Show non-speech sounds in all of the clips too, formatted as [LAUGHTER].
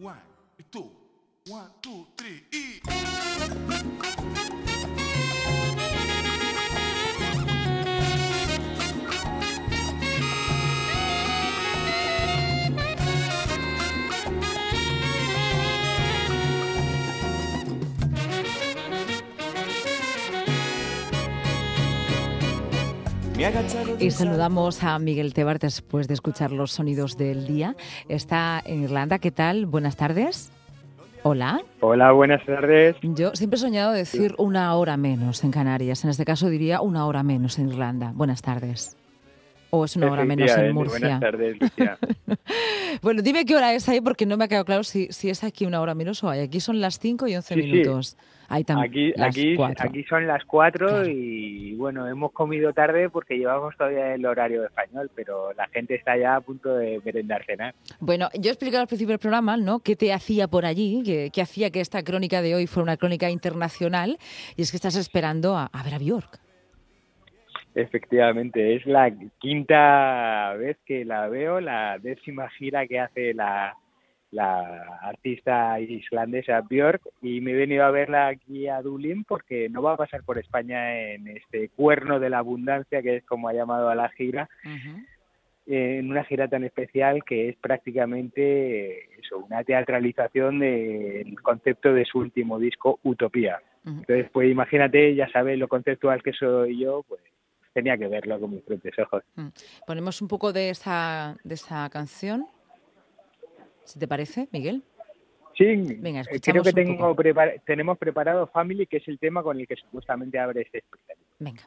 One, two, one, two, three, y... Y saludamos a Miguel Tebar después de escuchar los sonidos del día. Está en Irlanda. ¿Qué tal? Buenas tardes. Hola. Hola, buenas tardes. Yo siempre he soñado decir una hora menos en Canarias. En este caso diría una hora menos en Irlanda. Buenas tardes. ¿O es una hora menos en Murcia? Buenas tardes, Lucía. [LAUGHS] bueno, dime qué hora es ahí porque no me ha quedado claro si, si es aquí una hora menos o hay. Aquí son las 5 y 11 Sí, sí. Ahí. Aquí, las aquí, cuatro. aquí son las 4 Claro. y bueno, hemos comido tarde porque llevamos todavía el horario español, pero la gente está ya a punto de merendar cenar. Bueno, yo he explicado al principio del programa, ¿no? ¿Qué te hacía por allí? ¿Qué, qué hacía que esta crónica de hoy fuera una crónica internacional? Y es que estás esperando a, a ver a Bjork. Efectivamente, es la quinta vez que la veo, la décima gira que hace la, la artista islandesa Björk y me he venido a verla aquí a Dublín porque no va a pasar por España en este cuerno de la abundancia que es como ha llamado a la gira en una gira tan especial que es prácticamente eso, una teatralización del concepto de su último disco, Utopía. Entonces, pues imagínate, ya sabes lo conceptual que soy yo, pues tenía que verlo con mis propios ojos. Mm. Ponemos un poco de esa, de esa canción, si te parece, Miguel. Sí, Venga, creo que tengo poco. prepara- tenemos preparado Family, que es el tema con el que supuestamente abre este espectáculo. Venga.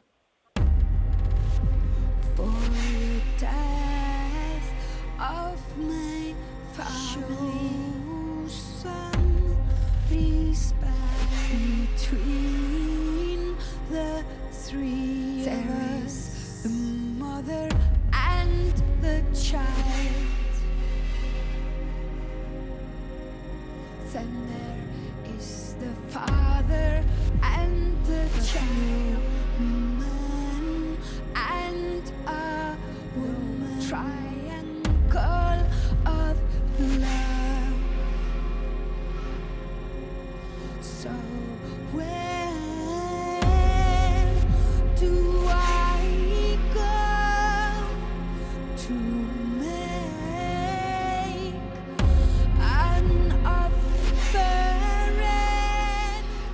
for the death of my family. Show some respect between the three of us, the mother and the child. try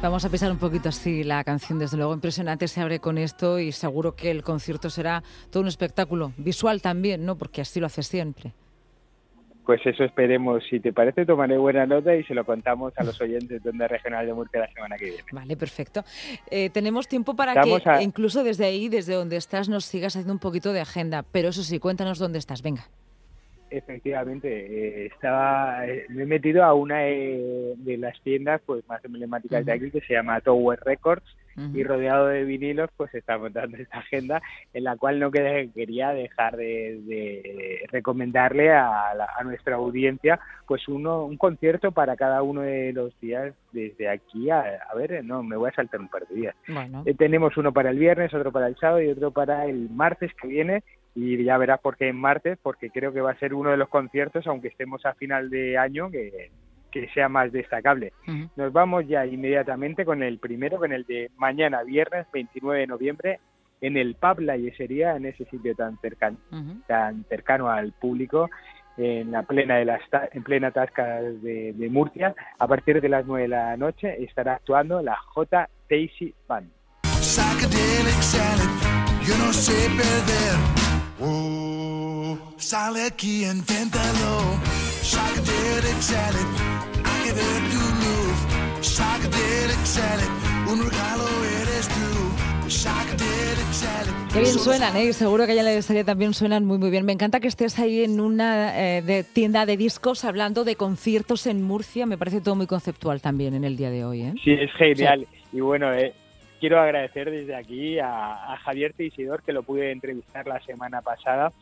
Vamos a pisar un poquito así la canción, desde luego impresionante se abre con esto y seguro que el concierto será todo un espectáculo visual también, ¿no? Porque así lo hace siempre. Pues eso esperemos. Si te parece, tomaré buena nota y se lo contamos a los [LAUGHS] oyentes de Onda Regional de Murcia la semana que viene. Vale, perfecto. Eh, tenemos tiempo para Estamos que a- incluso desde ahí, desde donde estás, nos sigas haciendo un poquito de agenda. Pero eso sí, cuéntanos dónde estás. Venga. Efectivamente, eh, estaba, eh, me he metido a una eh, de las tiendas pues más emblemáticas de aquí que se llama Tower Records y rodeado de vinilos pues está montando esta agenda en la cual no quería, dejar de, de recomendarle a, la- a nuestra audiencia pues uno un concierto para cada uno de los días desde aquí a, a ver no me voy a saltar un par de días. Bueno, eh, tenemos uno para el viernes, otro para el sábado y otro para el martes que viene. Y ya verás por qué en martes, porque creo que va a ser uno de los conciertos, aunque estemos a final de año, que, que sea más destacable. ujú. Nos vamos ya inmediatamente con el primero, con el de mañana, viernes 29 de noviembre, en el pub La Yesería, en ese sitio tan cercano, Ujú. tan cercano al público, en la plena de las en plena tasca de, de Murcia. A partir de las 9 de la noche estará actuando la J. Daisy Band. Yo no sé perder. Oh, sale aquí, inténtalo. Psychedelic salad, hay que ver tu luz. Psychedelic salad, un regalo eres tú. Psychedelic salad. Qué bien suenan, ¿eh? Seguro que allá en la serie también suenan muy, muy bien. Me encanta que estés ahí en una eh, de tienda de discos hablando de conciertos en Murcia. Me parece todo muy conceptual también en el día de hoy, ¿eh? Sí, es genial. Y bueno, eh, quiero agradecer desde aquí a, a Javier Teisidor, que lo pude entrevistar la semana pasada,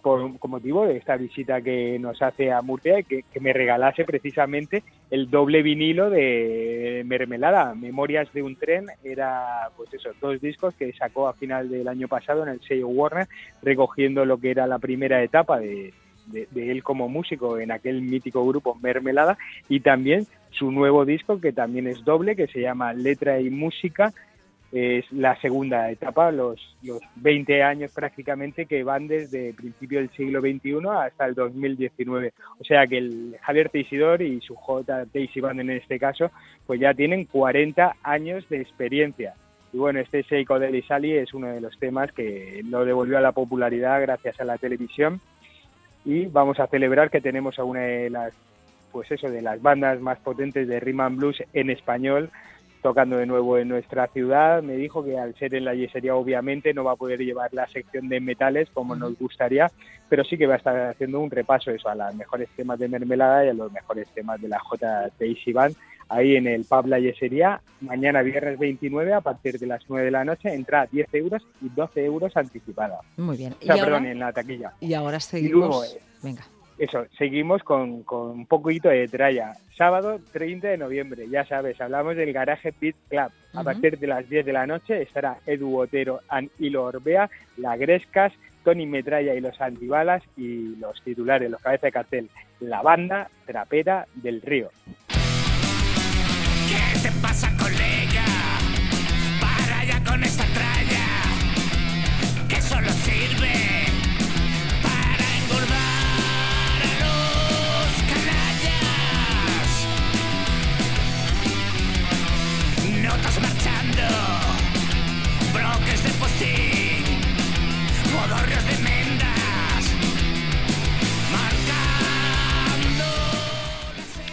por, con motivo de esta visita que nos hace a Murcia y que, que me regalase precisamente el doble vinilo de Mermelada, Memorias de un tren, era pues eso, dos discos que sacó a final del año pasado en el sello Warner, recogiendo lo que era la primera etapa de, de, de él como músico en aquel mítico grupo Mermelada y también su nuevo disco que también es doble, que se llama Letra y Música. Es la segunda etapa, los, los 20 años prácticamente que van desde principio del siglo XXI hasta el 2019. O sea que el Javier Teisidor y su J. Teisi Band en este caso, pues ya tienen 40 años de experiencia. Y bueno, este Seiko de Sally es uno de los temas que lo devolvió a la popularidad gracias a la televisión. Y vamos a celebrar que tenemos a una de las, pues eso, de las bandas más potentes de rhythm and blues en español tocando de nuevo en nuestra ciudad. Me dijo que al ser en la yesería obviamente no va a poder llevar la sección de metales como nos gustaría, pero sí que va a estar haciendo un repaso eso a los mejores temas de mermelada y a los mejores temas de la JTIC Band ahí en el pub La Yesería, mañana viernes 29 a partir de las 9 de la noche, entra 10 euros y 12 euros anticipada. Muy bien. O sea, y, perdón, ahora, en la taquilla. y ahora Y luego, seguimos. eh, Venga. Eso, seguimos con, con un poquito de tralla. Sábado 30 de noviembre, ya sabes, hablamos del Garaje Pit Club. A partir de las 10 de la noche estará Edu Otero Hilo Orbea, La Grescas, Tony Metralla y los Antibalas y los titulares, los cabezas de cartel, la banda trapera del río. ¿Qué te pasa, colega? Para allá con esta tralla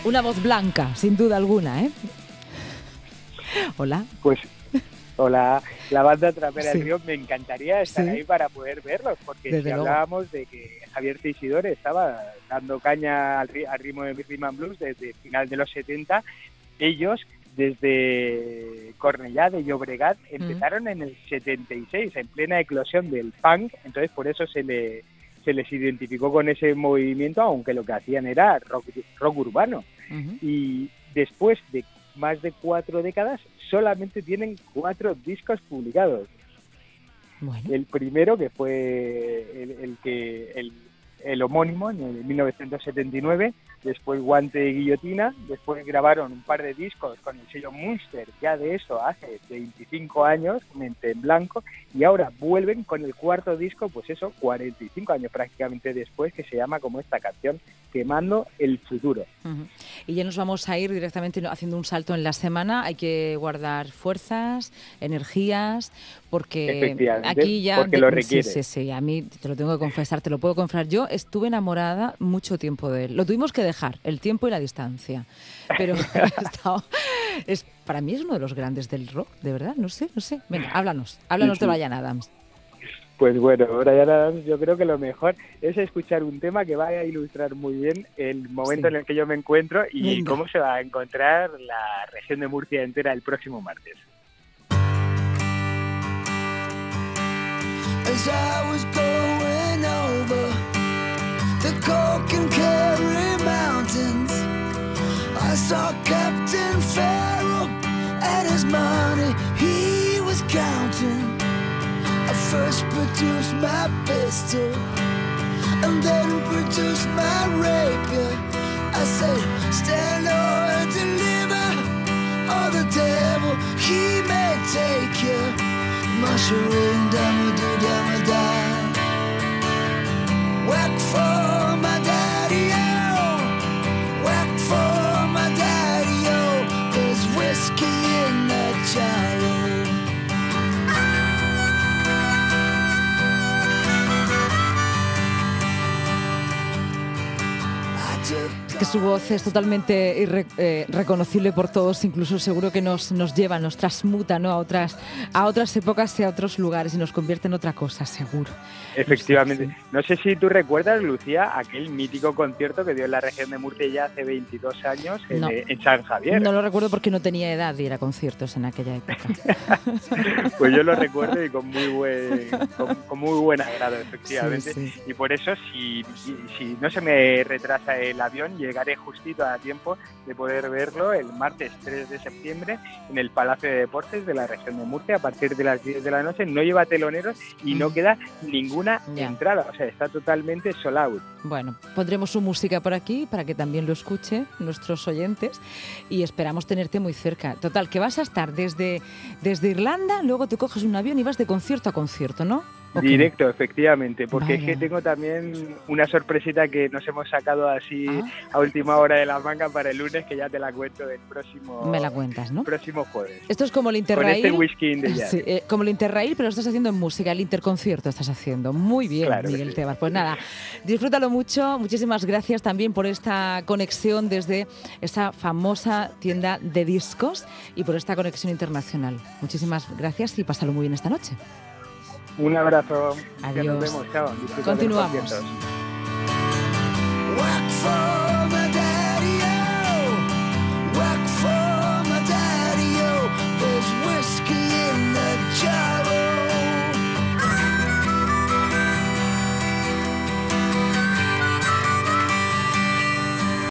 Una voz blanca, sin duda alguna, ¿eh? Hola. Pues, hola, la banda trapera Sí. río, me encantaría estar Sí. ahí para poder verlos, porque Desde si luego. hablábamos de que Javier Teisidor estaba dando caña al, ri- al ritmo de Rhythm and Blues desde final de los 70, ellos desde Cornellá de Llobregat empezaron en el 76, en plena eclosión del punk, entonces por eso se le se les identificó con ese movimiento, aunque lo que hacían era rock, rock urbano. Y después de más de cuatro décadas solamente tienen cuatro discos publicados. Bueno, El primero que fue el, el que el, el homónimo en el 1979, después Guante de Guillotina, después grabaron un par de discos con el sello Munster, ya de eso hace 25 años, Mente en Blanco, y ahora vuelven con el cuarto disco, pues eso, 45 años prácticamente después, que se llama como esta canción, Quemando el Futuro. Ujú. Y ya nos vamos a ir directamente haciendo un salto en la semana. Hay que guardar fuerzas, energías, porque aquí ya... porque lo sí, requiere. Sí, sí, a mí te lo tengo que confesar, te lo puedo confesar. Yo estuve enamorada mucho tiempo de él. Lo tuvimos que dejar, el tiempo y la distancia. Pero [LAUGHS] estado- es, para mí es uno de los grandes del rock, de verdad, no sé, no sé. Venga, háblanos, háblanos Sí, de sí. Brian Adams. Pues bueno, Brian Adams, yo creo que lo mejor es escuchar un tema que vaya a ilustrar muy bien el momento Sí. en el que yo me encuentro y Venga. cómo se va a encontrar la región de Murcia entera el próximo martes. as I was going over the Coke and Kerry Mountains. I saw Captain Farrell and his money he was counting. I first produced my pistol and then produced my rapier. I said, stand or deliver, or the devil he may take you. Mushroom, dama do dama da. Su voz es totalmente irre- eh, reconocible por todos, incluso seguro que nos, nos lleva, nos transmuta ¿no? a, otras, a otras épocas y a otros lugares y nos convierte en otra cosa, seguro. Efectivamente. Sí. No sé si tú recuerdas, Lucía, aquel mítico concierto que dio en la región de Murcia ya hace 22 años en, No. en San Javier. No lo recuerdo porque no tenía edad de ir a conciertos en aquella época. [LAUGHS] Pues yo lo recuerdo y con muy buen, con, con muy buen agrado, efectivamente. Sí, sí. Y por eso, si, si no se me retrasa el avión, llegaré justito a tiempo de poder verlo el martes 3 de septiembre en el Palacio de Deportes de la región de Murcia a partir de las 10 de la noche. No lleva teloneros y no Mm. queda ninguna entrada, o sea, está totalmente sold out. Bueno, pondremos su música por aquí para que también lo escuchen nuestros oyentes y esperamos tenerte muy cerca. Total, que vas a estar desde, desde Irlanda, luego te coges un avión y vas de concierto a concierto, ¿no? Directo, efectivamente, porque es que tengo también una sorpresita que nos hemos sacado así Ah. a última hora de la manga para el lunes, que ya te la cuento el próximo, Me la cuentas, ¿no? próximo jueves. Esto es como el Con Interrail. este whisky. Sí, eh, como el Interrail, pero lo estás haciendo en música, el interconcierto estás haciendo. Muy bien, Claro Miguel sí. Tebas. Pues nada, disfrútalo mucho. Muchísimas gracias también por esta conexión desde esa famosa tienda de discos y por esta conexión internacional. Muchísimas gracias y pásalo muy bien esta noche. Un abrazo. Que Adiós. nos vemos. Chao. Continuamos.